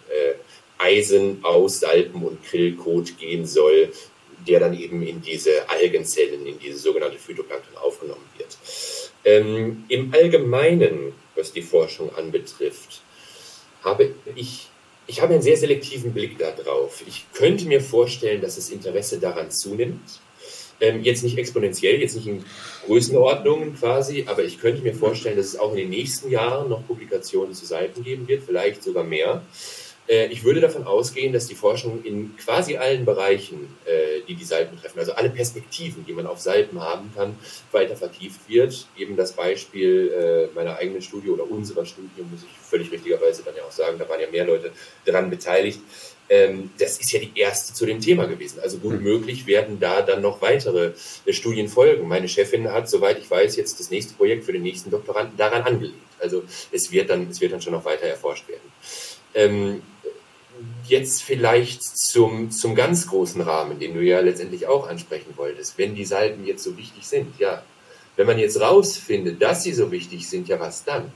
äh, Eisen aus Salpen und Krillkot gehen soll, der dann eben in diese Algenzellen, in diese sogenannte Phytoplankton aufgenommen wird. Ähm, Im Allgemeinen, was die Forschung anbetrifft, habe ich, ich habe einen sehr selektiven Blick darauf. Ich könnte mir vorstellen, dass das Interesse daran zunimmt. Ähm, jetzt nicht exponentiell, jetzt nicht in Größenordnungen quasi, aber ich könnte mir vorstellen, dass es auch in den nächsten Jahren noch Publikationen zu Seiten geben wird, vielleicht sogar mehr. Äh, ich würde davon ausgehen, dass die Forschung in quasi allen Bereichen, äh, die die Salben betreffen, also alle Perspektiven, die man auf Salben haben kann, weiter vertieft wird. Eben das Beispiel äh, meiner eigenen Studie oder unserer Studie, muss ich völlig richtigerweise dann ja auch sagen, da waren ja mehr Leute daran beteiligt. Ähm, das ist ja die erste zu dem Thema gewesen. Also gut hm. möglich werden da dann noch weitere Studien folgen. Meine Chefin hat, soweit ich weiß, jetzt das nächste Projekt für den nächsten Doktoranden daran angelegt. Also es wird dann, es wird dann schon noch weiter erforscht werden. Jetzt vielleicht zum, zum ganz großen Rahmen, den du ja letztendlich auch ansprechen wolltest, wenn die Salben jetzt so wichtig sind, ja. Wenn man jetzt rausfindet, dass sie so wichtig sind, ja, was dann?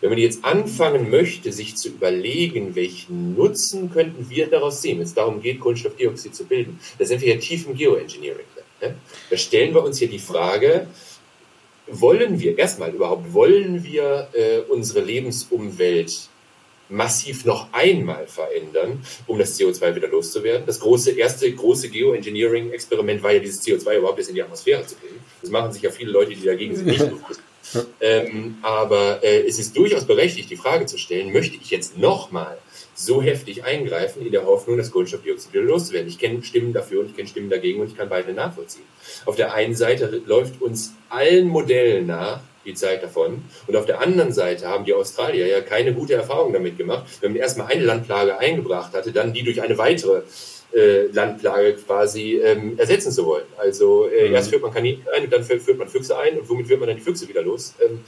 Wenn man jetzt anfangen möchte, sich zu überlegen, welchen Nutzen könnten wir daraus sehen, wenn es darum geht, Kohlenstoffdioxid zu bilden, da sind wir ja tief im Geoengineering. Ne? Da stellen wir uns hier die Frage, wollen wir, erstmal überhaupt, wollen wir äh, unsere Lebensumwelt massiv noch einmal verändern, um das CO2 wieder loszuwerden. Das große, erste große Geoengineering-Experiment war ja dieses CO2 überhaupt erst in die Atmosphäre zu bringen. Das machen sich ja viele Leute, die dagegen sind, nicht bewusst. ähm, aber äh, es ist durchaus berechtigt, die Frage zu stellen, möchte ich jetzt nochmal so heftig eingreifen, in der Hoffnung, das Kohlenstoffdioxid wieder loszuwerden. Ich kenne Stimmen dafür und ich kenne Stimmen dagegen und ich kann beide nachvollziehen. Auf der einen Seite läuft uns allen Modellen nach, die Zeit davon. Und auf der anderen Seite haben die Australier ja keine gute Erfahrung damit gemacht. Wenn man erstmal eine Landplage eingebracht hatte, dann die durch eine weitere äh, Landplage quasi ähm, ersetzen zu wollen. Also äh, mhm. erst führt man Kaninchen ein und dann führt man Füchse ein und womit wird man dann die Füchse wieder los? Ähm,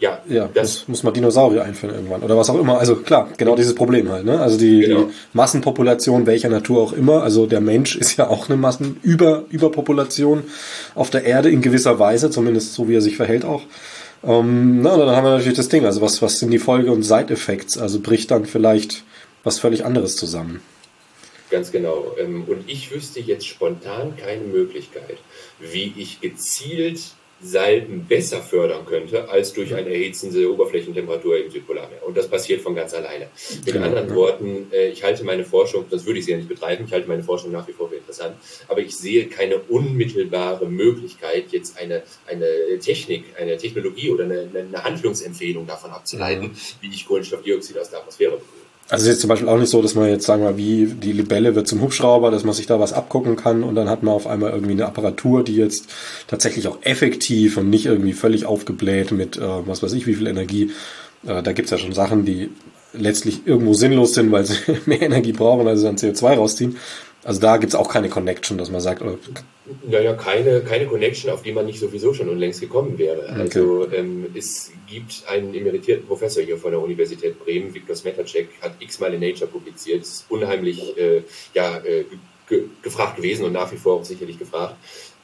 ja, ja das muss, muss man Dinosaurier einführen irgendwann oder was auch immer. Also klar, genau dieses Problem halt. Ne? Also die, genau. die Massenpopulation welcher Natur auch immer. Also der Mensch ist ja auch eine Massenüberpopulation auf der Erde in gewisser Weise, zumindest so wie er sich verhält auch. Ähm, na, dann haben wir natürlich das Ding. Also was was sind die Folge und Side-Effects? Also bricht dann vielleicht was völlig anderes zusammen.
Ganz genau. Ähm, und ich wüsste jetzt spontan keine Möglichkeit, wie ich gezielt Salben besser fördern könnte als durch eine erhitzende Oberflächentemperatur im Südpolarmeer. Und das passiert von ganz alleine. Mit genau, anderen Worten, äh, ich halte meine Forschung, das würde ich sie ja nicht betreiben, ich halte meine Forschung nach wie vor für interessant, aber ich sehe keine unmittelbare Möglichkeit, jetzt eine, eine Technik, eine Technologie oder eine, eine Handlungsempfehlung davon abzuleiten, wie ich Kohlenstoffdioxid aus der Atmosphäre bekomme.
Also es ist jetzt zum Beispiel auch nicht so, dass man jetzt sagen wir wie die Libelle wird zum Hubschrauber, dass man sich da was abgucken kann und dann hat man auf einmal irgendwie eine Apparatur, die jetzt tatsächlich auch effektiv und nicht irgendwie völlig aufgebläht mit äh, was weiß ich wie viel Energie. Äh, da gibt's ja schon Sachen, die letztlich irgendwo sinnlos sind, weil sie mehr Energie brauchen, als sie dann CO2 rausziehen. Also da gibt's auch keine Connection, dass man sagt, oh,
naja, keine, keine Connection, auf die man nicht sowieso schon unlängst gekommen wäre. Okay. Also ähm, es gibt einen emeritierten Professor hier von der Universität Bremen, Viktor Smetacek, hat x-mal in Nature publiziert, ist unheimlich äh, ja, äh, ge gefragt gewesen und nach wie vor auch sicherlich gefragt.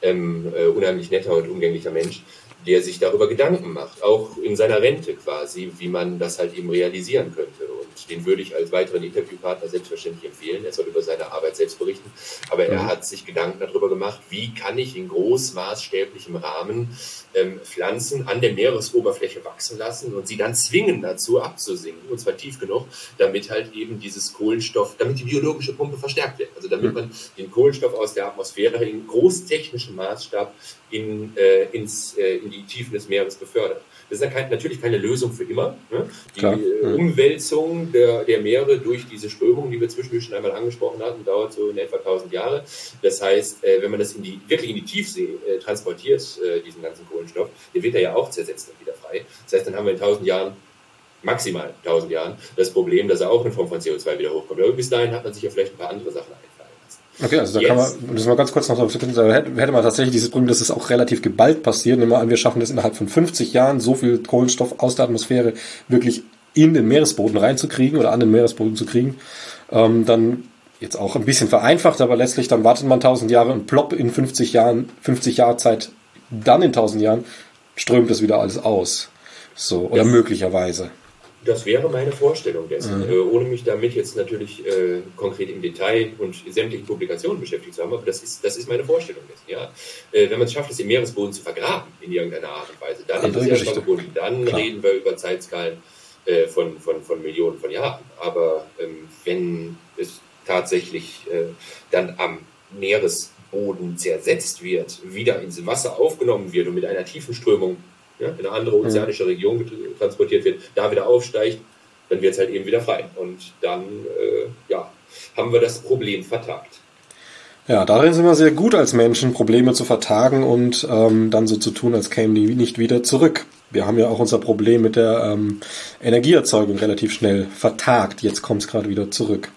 Ähm, äh, unheimlich netter und umgänglicher Mensch, der sich darüber Gedanken macht, auch in seiner Rente quasi, wie man das halt eben realisieren könnte den würde ich als weiteren Interviewpartner selbstverständlich empfehlen. Er soll über seine Arbeit selbst berichten. Aber er hat sich Gedanken darüber gemacht, wie kann ich in großmaßstäblichem Rahmen ähm, Pflanzen an der Meeresoberfläche wachsen lassen und sie dann zwingen dazu abzusinken, und zwar tief genug, damit halt eben dieses Kohlenstoff, damit die biologische Pumpe verstärkt wird. Also damit mhm. man den Kohlenstoff aus der Atmosphäre in großtechnischem Maßstab in, äh, ins, äh, in die Tiefen des Meeres befördert. Das ist ja kein, natürlich keine Lösung für immer. Ne? Die
Klar.
äh, Umwälzung der, der Meere durch diese Strömungen, die wir zwischendurch schon einmal angesprochen hatten, dauert so in etwa 1000 Jahre. Das heißt, äh, wenn man das in die, wirklich in die Tiefsee äh, transportiert, äh, diesen ganzen Kohlenstoff, der wird er ja auch zersetzt und wieder frei. Das heißt, dann haben wir in 1000 Jahren maximal 1000 Jahren das Problem, dass er auch in Form von CO2 wieder hochkommt. Aber bis dahin hat man sich ja vielleicht ein paar andere Sachen lassen.
Okay, also da
Jetzt.
kann man, das mal ganz kurz noch, da hätte, man tatsächlich dieses Problem, dass es auch relativ geballt passiert. Nehmen wir an, wir schaffen es innerhalb von 50 Jahren, so viel Kohlenstoff aus der Atmosphäre wirklich in den Meeresboden reinzukriegen oder an den Meeresboden zu kriegen. Ähm, dann jetzt auch ein bisschen vereinfacht, aber letztlich dann wartet man 1000 Jahre und plopp in 50 Jahren, 50 Jahre Zeit, dann in 1000 Jahren strömt das wieder alles aus. So, oder
Das-
möglicherweise.
Das wäre meine Vorstellung dessen, äh, ohne mich damit jetzt natürlich äh, konkret im Detail und sämtlichen Publikationen beschäftigt zu haben, aber das ist, das ist meine Vorstellung dessen. Ja? Äh, wenn man es schafft, es im Meeresboden zu vergraben in irgendeiner Art und Weise, dann
Andere
ist es erstmal
Geschichte.
gebunden. Dann
Klar.
reden wir über Zeitskalen äh, von, von, von Millionen von Jahren. Aber ähm, wenn es tatsächlich äh, dann am Meeresboden zersetzt wird, wieder ins Wasser aufgenommen wird und mit einer tiefen Strömung ja, in eine andere ozeanische Region get- transportiert wird, da wieder aufsteigt, dann wird es halt eben wieder frei. Und dann äh, ja, haben wir das Problem vertagt.
Ja, darin sind wir sehr gut als Menschen, Probleme zu vertagen und ähm, dann so zu tun, als kämen die nicht wieder zurück. Wir haben ja auch unser Problem mit der ähm, Energieerzeugung relativ schnell vertagt. Jetzt kommt es gerade wieder zurück.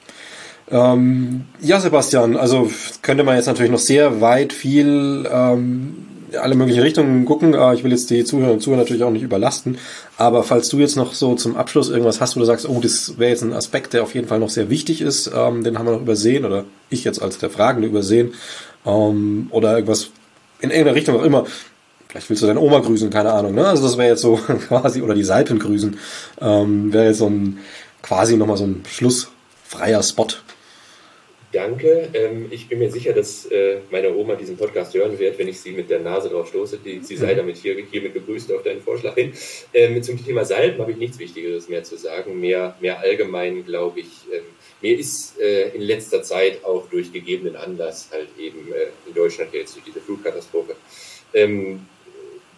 Ähm, ja, Sebastian, also könnte man jetzt natürlich noch sehr weit viel ähm, alle möglichen Richtungen gucken. Äh, ich will jetzt die Zuhörer und Zuhörer natürlich auch nicht überlasten. Aber falls du jetzt noch so zum Abschluss irgendwas hast, wo du sagst, oh, das wäre jetzt ein Aspekt, der auf jeden Fall noch sehr wichtig ist, ähm, den haben wir noch übersehen oder ich jetzt als der Fragende übersehen ähm, oder irgendwas in irgendeiner Richtung auch immer. Vielleicht willst du deine Oma grüßen, keine Ahnung. Ne? Also das wäre jetzt so quasi, oder die Salpen grüßen, ähm, wäre jetzt so ein quasi nochmal so ein schlussfreier Spot.
Danke. Ähm, ich bin mir sicher, dass äh, meine Oma diesen Podcast hören wird, wenn ich sie mit der Nase drauf stoße. Die, sie sei damit hier, hiermit begrüßt auf deinen Vorschlag hin. Ähm, zum Thema Salben habe ich nichts Wichtigeres mehr zu sagen. Mehr, mehr allgemein, glaube ich. Ähm, mir ist äh, in letzter Zeit auch durch gegebenen Anlass halt eben äh, in Deutschland jetzt durch diese Flutkatastrophe ähm,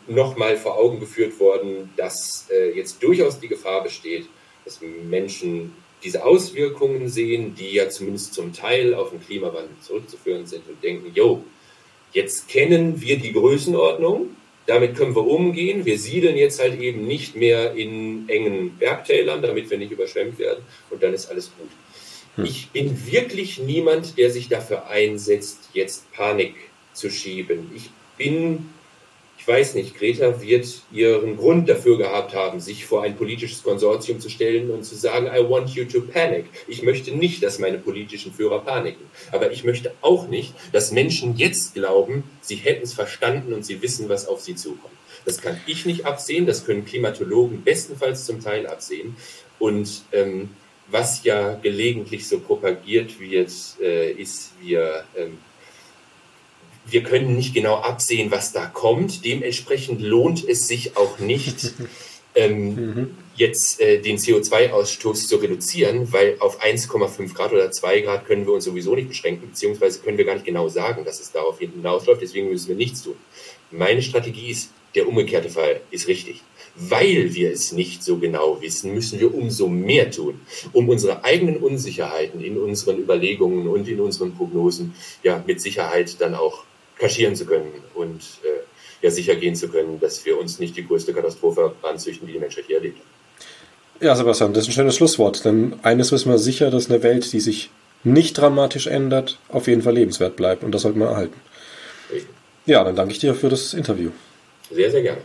nochmal vor Augen geführt worden, dass äh, jetzt durchaus die Gefahr besteht, dass Menschen diese Auswirkungen sehen, die ja zumindest zum Teil auf den Klimawandel zurückzuführen sind und denken, jo, jetzt kennen wir die Größenordnung, damit können wir umgehen, wir siedeln jetzt halt eben nicht mehr in engen Bergtälern, damit wir nicht überschwemmt werden und dann ist alles gut. Ich bin wirklich niemand, der sich dafür einsetzt, jetzt Panik zu schieben. Ich bin weiß nicht, Greta wird ihren Grund dafür gehabt haben, sich vor ein politisches Konsortium zu stellen und zu sagen, I want you to panic. Ich möchte nicht, dass meine politischen Führer paniken. Aber ich möchte auch nicht, dass Menschen jetzt glauben, sie hätten es verstanden und sie wissen, was auf sie zukommt. Das kann ich nicht absehen, das können Klimatologen bestenfalls zum Teil absehen. Und ähm, was ja gelegentlich so propagiert wird, äh, ist, wir ähm, wir können nicht genau absehen, was da kommt. Dementsprechend lohnt es sich auch nicht, ähm, jetzt äh, den CO2-Ausstoß zu reduzieren, weil auf 1,5 Grad oder 2 Grad können wir uns sowieso nicht beschränken, beziehungsweise können wir gar nicht genau sagen, dass es darauf hinausläuft. Deswegen müssen wir nichts tun. Meine Strategie ist, der umgekehrte Fall ist richtig. Weil wir es nicht so genau wissen, müssen wir umso mehr tun, um unsere eigenen Unsicherheiten in unseren Überlegungen und in unseren Prognosen ja mit Sicherheit dann auch kaschieren zu können und äh, ja sicher gehen zu können, dass wir uns nicht die größte Katastrophe anzüchten, die die Menschheit hier erlebt.
Ja, Sebastian, das ist ein schönes Schlusswort. Denn eines wissen wir sicher, dass eine Welt, die sich nicht dramatisch ändert, auf jeden Fall lebenswert bleibt. Und das sollten wir erhalten.
Richtig.
Ja, dann danke ich dir für das Interview.
Sehr, sehr gerne.